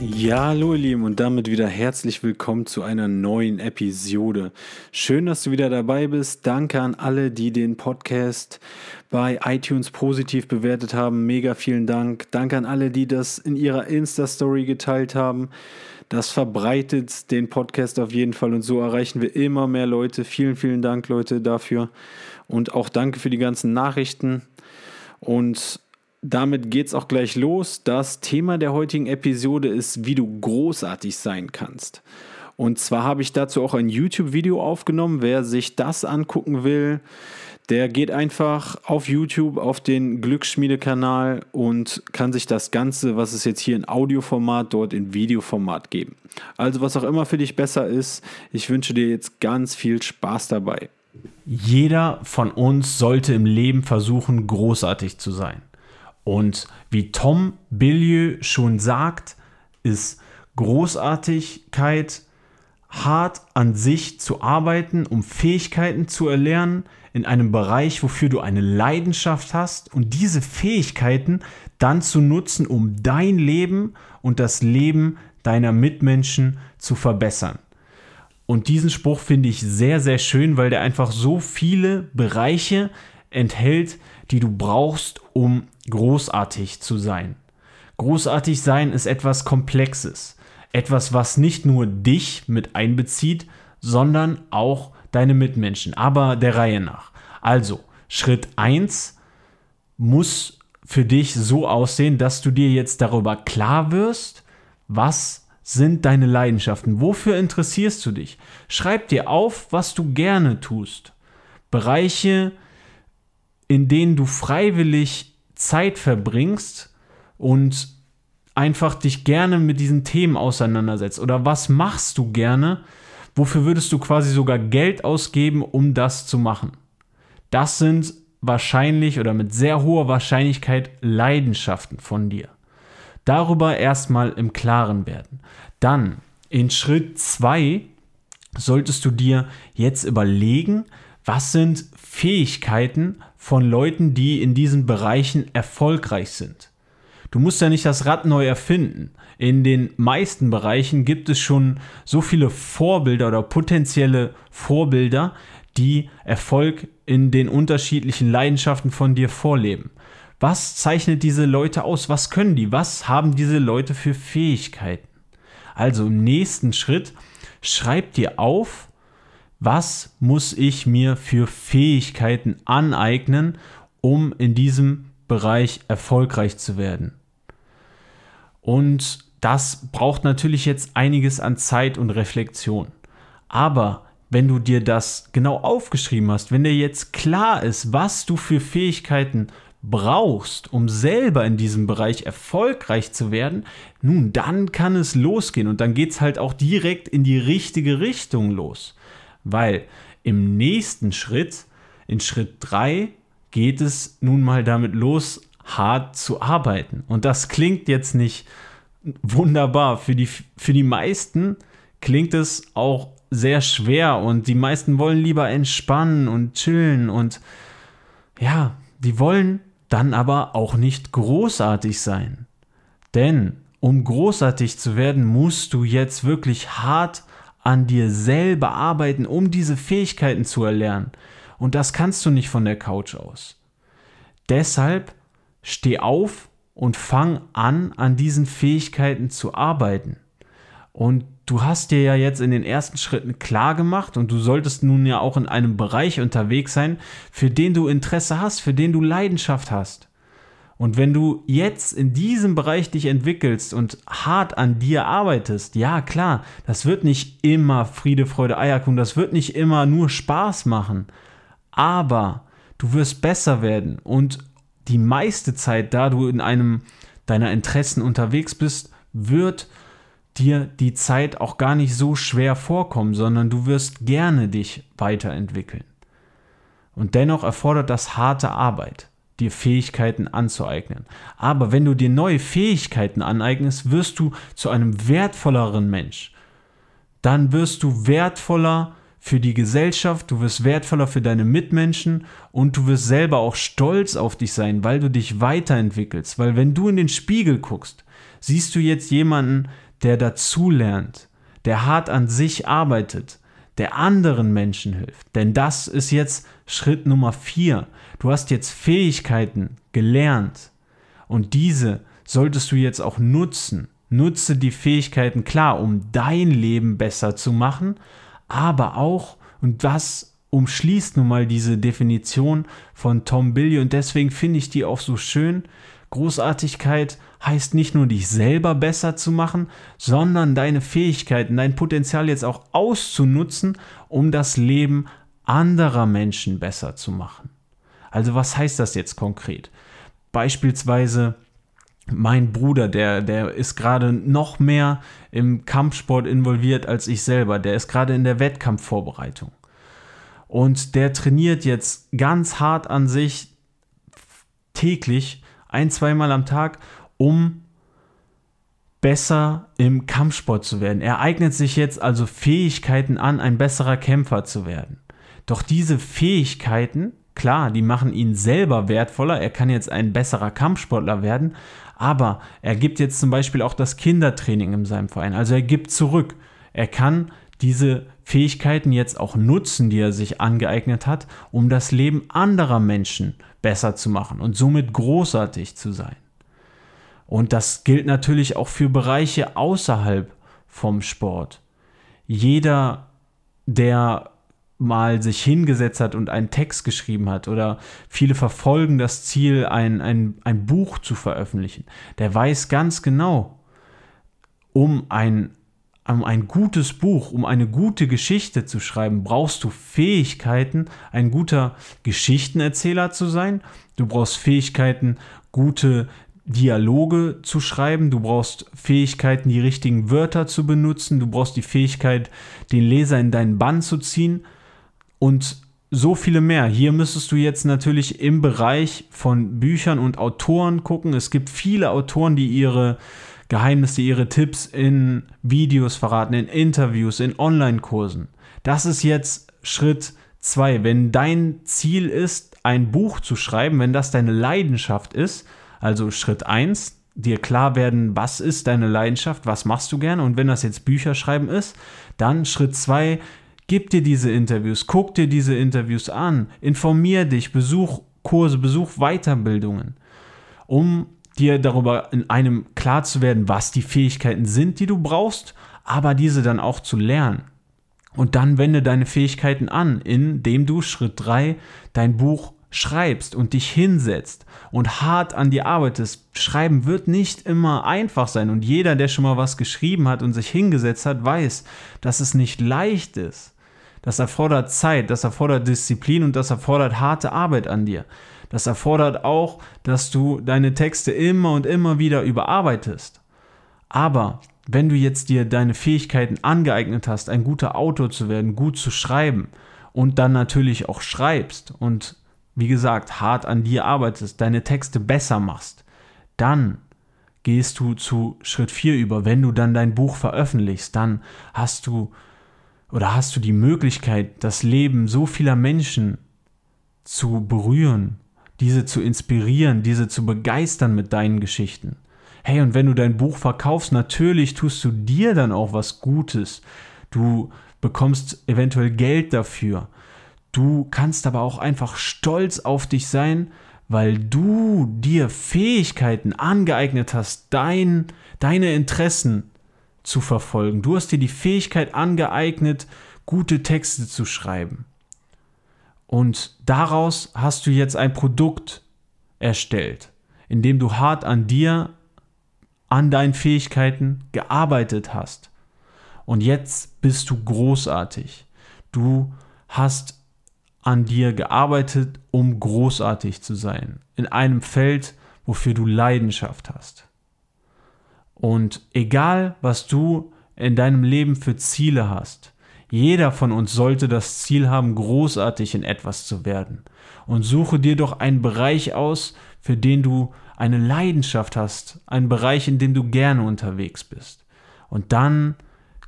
Ja, hallo ihr Lieben und damit wieder herzlich willkommen zu einer neuen Episode. Schön, dass du wieder dabei bist. Danke an alle, die den Podcast bei iTunes positiv bewertet haben. Mega vielen Dank. Danke an alle, die das in ihrer Insta-Story geteilt haben. Das verbreitet den Podcast auf jeden Fall und so erreichen wir immer mehr Leute. Vielen, vielen Dank, Leute, dafür. Und auch danke für die ganzen Nachrichten. Und damit geht es auch gleich los. Das Thema der heutigen Episode ist, wie du großartig sein kannst. Und zwar habe ich dazu auch ein YouTube-Video aufgenommen. Wer sich das angucken will, der geht einfach auf YouTube auf den Glücksschmiede-Kanal und kann sich das Ganze, was es jetzt hier in Audioformat, dort in Videoformat geben. Also was auch immer für dich besser ist, ich wünsche dir jetzt ganz viel Spaß dabei. Jeder von uns sollte im Leben versuchen, großartig zu sein. Und wie Tom Billieu schon sagt, ist Großartigkeit hart an sich zu arbeiten, um Fähigkeiten zu erlernen in einem Bereich, wofür du eine Leidenschaft hast und diese Fähigkeiten dann zu nutzen, um dein Leben und das Leben deiner Mitmenschen zu verbessern. Und diesen Spruch finde ich sehr, sehr schön, weil der einfach so viele Bereiche enthält, die du brauchst, um großartig zu sein. Großartig sein ist etwas Komplexes, etwas, was nicht nur dich mit einbezieht, sondern auch deine Mitmenschen, aber der Reihe nach. Also, Schritt 1 muss für dich so aussehen, dass du dir jetzt darüber klar wirst, was sind deine Leidenschaften, wofür interessierst du dich. Schreib dir auf, was du gerne tust. Bereiche, in denen du freiwillig Zeit verbringst und einfach dich gerne mit diesen Themen auseinandersetzt? Oder was machst du gerne? Wofür würdest du quasi sogar Geld ausgeben, um das zu machen? Das sind wahrscheinlich oder mit sehr hoher Wahrscheinlichkeit Leidenschaften von dir. Darüber erstmal im Klaren werden. Dann in Schritt 2 solltest du dir jetzt überlegen, was sind Fähigkeiten von Leuten, die in diesen Bereichen erfolgreich sind. Du musst ja nicht das Rad neu erfinden. In den meisten Bereichen gibt es schon so viele Vorbilder oder potenzielle Vorbilder, die Erfolg in den unterschiedlichen Leidenschaften von dir vorleben. Was zeichnet diese Leute aus? Was können die? Was haben diese Leute für Fähigkeiten? Also im nächsten Schritt schreib dir auf, was muss ich mir für Fähigkeiten aneignen, um in diesem Bereich erfolgreich zu werden. Und das braucht natürlich jetzt einiges an Zeit und Reflexion. Aber wenn du dir das genau aufgeschrieben hast, wenn dir jetzt klar ist, was du für Fähigkeiten brauchst, um selber in diesem Bereich erfolgreich zu werden, nun, dann kann es losgehen und dann geht es halt auch direkt in die richtige Richtung los. Weil im nächsten Schritt, in Schritt 3, geht es nun mal damit los, hart zu arbeiten. Und das klingt jetzt nicht wunderbar. Für die, für die meisten klingt es auch sehr schwer und die meisten wollen lieber entspannen und chillen und ja, die wollen dann aber auch nicht großartig sein. Denn um großartig zu werden, musst du jetzt wirklich hart an dir selber arbeiten, um diese Fähigkeiten zu erlernen. Und das kannst du nicht von der Couch aus. Deshalb steh auf und fang an, an diesen Fähigkeiten zu arbeiten. Und du hast dir ja jetzt in den ersten Schritten klar gemacht und du solltest nun ja auch in einem Bereich unterwegs sein, für den du Interesse hast, für den du Leidenschaft hast. Und wenn du jetzt in diesem Bereich dich entwickelst und hart an dir arbeitest, ja klar, das wird nicht immer Friede, Freude, Eierkuchen, das wird nicht immer nur Spaß machen, aber du wirst besser werden und die meiste Zeit, da du in einem deiner Interessen unterwegs bist, wird dir die Zeit auch gar nicht so schwer vorkommen, sondern du wirst gerne dich weiterentwickeln. Und dennoch erfordert das harte Arbeit, dir Fähigkeiten anzueignen. Aber wenn du dir neue Fähigkeiten aneignest, wirst du zu einem wertvolleren Mensch. Dann wirst du wertvoller für die Gesellschaft, du wirst wertvoller für deine Mitmenschen und du wirst selber auch stolz auf dich sein, weil du dich weiterentwickelst. Weil wenn du in den Spiegel guckst, siehst du jetzt jemanden, der dazulernt, der hart an sich arbeitet, der anderen Menschen hilft. Denn das ist jetzt Schritt Nummer vier. Du hast jetzt Fähigkeiten gelernt und diese solltest du jetzt auch nutzen. Nutze die Fähigkeiten klar, um dein Leben besser zu machen, aber auch, und das umschließt nun mal diese Definition von Tom Billy und deswegen finde ich die auch so schön. Großartigkeit heißt nicht nur dich selber besser zu machen, sondern deine Fähigkeiten, dein Potenzial jetzt auch auszunutzen, um das Leben anderer Menschen besser zu machen. Also was heißt das jetzt konkret? Beispielsweise mein Bruder, der, der ist gerade noch mehr im Kampfsport involviert als ich selber. Der ist gerade in der Wettkampfvorbereitung. Und der trainiert jetzt ganz hart an sich täglich, ein, zweimal am Tag, um besser im Kampfsport zu werden. Er eignet sich jetzt also Fähigkeiten an, ein besserer Kämpfer zu werden. Doch diese Fähigkeiten, klar, die machen ihn selber wertvoller. Er kann jetzt ein besserer Kampfsportler werden, aber er gibt jetzt zum Beispiel auch das Kindertraining in seinem Verein. Also er gibt zurück. Er kann diese Fähigkeiten jetzt auch nutzen, die er sich angeeignet hat, um das Leben anderer Menschen besser zu machen und somit großartig zu sein. Und das gilt natürlich auch für Bereiche außerhalb vom Sport. Jeder, der mal sich hingesetzt hat und einen Text geschrieben hat oder viele verfolgen das Ziel, ein, ein, ein Buch zu veröffentlichen, der weiß ganz genau, um ein, um ein gutes Buch, um eine gute Geschichte zu schreiben, brauchst du Fähigkeiten, ein guter Geschichtenerzähler zu sein. Du brauchst Fähigkeiten, gute Dialoge zu schreiben, du brauchst Fähigkeiten, die richtigen Wörter zu benutzen, du brauchst die Fähigkeit, den Leser in deinen Bann zu ziehen und so viele mehr. Hier müsstest du jetzt natürlich im Bereich von Büchern und Autoren gucken. Es gibt viele Autoren, die ihre Geheimnisse, ihre Tipps in Videos verraten, in Interviews, in Online-Kursen. Das ist jetzt Schritt zwei. Wenn dein Ziel ist, ein Buch zu schreiben, wenn das deine Leidenschaft ist, also Schritt eins, dir klar werden, was ist deine Leidenschaft, was machst du gerne und wenn das jetzt Bücher schreiben ist, dann Schritt zwei, Gib dir diese Interviews, guck dir diese Interviews an, informier dich, besuch Kurse, besuch Weiterbildungen, um dir darüber in einem klar zu werden, was die Fähigkeiten sind, die du brauchst, aber diese dann auch zu lernen. Und dann wende deine Fähigkeiten an, indem du Schritt 3 dein Buch schreibst und dich hinsetzt und hart an dir arbeitest. Schreiben wird nicht immer einfach sein und jeder, der schon mal was geschrieben hat und sich hingesetzt hat, weiß, dass es nicht leicht ist. Das erfordert Zeit, das erfordert Disziplin und das erfordert harte Arbeit an dir. Das erfordert auch, dass du deine Texte immer und immer wieder überarbeitest. Aber wenn du jetzt dir deine Fähigkeiten angeeignet hast, ein guter Autor zu werden, gut zu schreiben und dann natürlich auch schreibst und wie gesagt hart an dir arbeitest, deine Texte besser machst, dann gehst du zu Schritt 4 über. Wenn du dann dein Buch veröffentlichst, dann hast du oder hast du die Möglichkeit, das Leben so vieler Menschen zu berühren, diese zu inspirieren, diese zu begeistern mit deinen Geschichten? Hey, und wenn du dein Buch verkaufst, natürlich tust du dir dann auch was Gutes. Du bekommst eventuell Geld dafür. Du kannst aber auch einfach stolz auf dich sein, weil du dir Fähigkeiten angeeignet hast, dein, deine Interessen zu verfolgen. Du hast dir die Fähigkeit angeeignet, gute Texte zu schreiben. Und daraus hast du jetzt ein Produkt erstellt, in dem du hart an dir, an deinen Fähigkeiten gearbeitet hast. Und jetzt bist du großartig. Du hast an dir gearbeitet, um großartig zu sein. In einem Feld, wofür du Leidenschaft hast. Und egal, was du in deinem Leben für Ziele hast, Jeder von uns sollte das Ziel haben, großartig in etwas zu werden. Und suche dir doch einen Bereich aus, für den du eine Leidenschaft hast, einen Bereich, in dem du gerne unterwegs bist. Und dann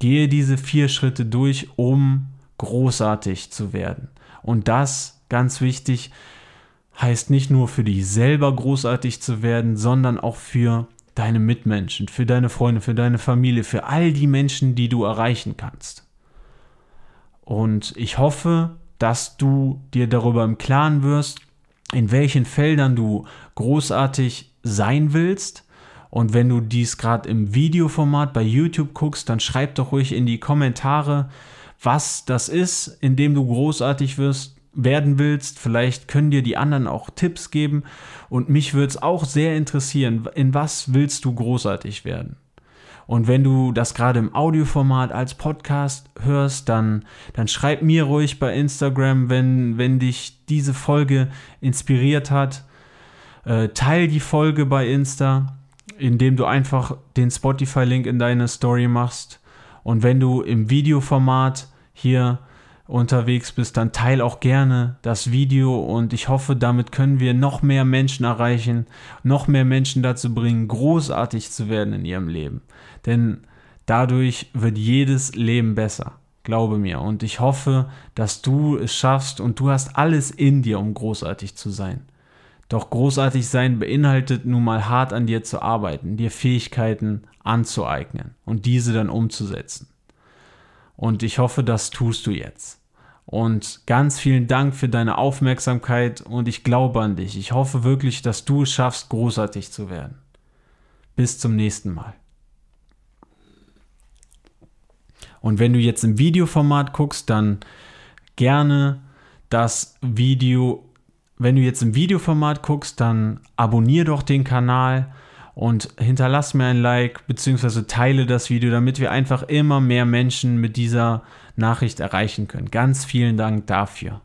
gehe diese vier Schritte durch, um großartig zu werden. Und das, ganz wichtig, heißt nicht nur für dich selber großartig zu werden, sondern auch für deine Mitmenschen, für deine Freunde, für deine Familie, für all die Menschen, die du erreichen kannst. Und ich hoffe, dass du dir darüber im Klaren wirst, in welchen Feldern du großartig sein willst. Und wenn du dies gerade im Videoformat bei YouTube guckst, dann schreib doch ruhig in die Kommentare, was das ist, in dem du großartig wirst, werden willst. Vielleicht können dir die anderen auch Tipps geben. Und mich würde es auch sehr interessieren, in was willst du großartig werden? Und wenn du das gerade im Audioformat als Podcast hörst, dann, dann schreib mir ruhig bei Instagram, wenn, wenn dich diese Folge inspiriert hat. Äh, teil die Folge bei Insta, indem du einfach den Spotify-Link in deine Story machst. Und wenn du im Videoformat hier unterwegs bist, dann teil auch gerne das Video und ich hoffe, damit können wir noch mehr Menschen erreichen, noch mehr Menschen dazu bringen, großartig zu werden in ihrem Leben. Denn dadurch wird jedes Leben besser. Glaube mir. Und ich hoffe, dass du es schaffst und du hast alles in dir, um großartig zu sein. Doch großartig sein beinhaltet nun mal hart an dir zu arbeiten, dir Fähigkeiten anzueignen und diese dann umzusetzen. Und ich hoffe, das tust du jetzt. Und ganz vielen Dank für deine Aufmerksamkeit und ich glaube an dich. Ich hoffe wirklich, dass du es schaffst, großartig zu werden. Bis zum nächsten Mal. Und wenn du jetzt im Videoformat guckst, dann gerne das Video. Wenn du jetzt im Videoformat guckst, dann abonnier doch den Kanal und hinterlass mir ein Like beziehungsweise teile das Video, damit wir einfach immer mehr Menschen mit dieser Nachricht erreichen können. Ganz vielen Dank dafür.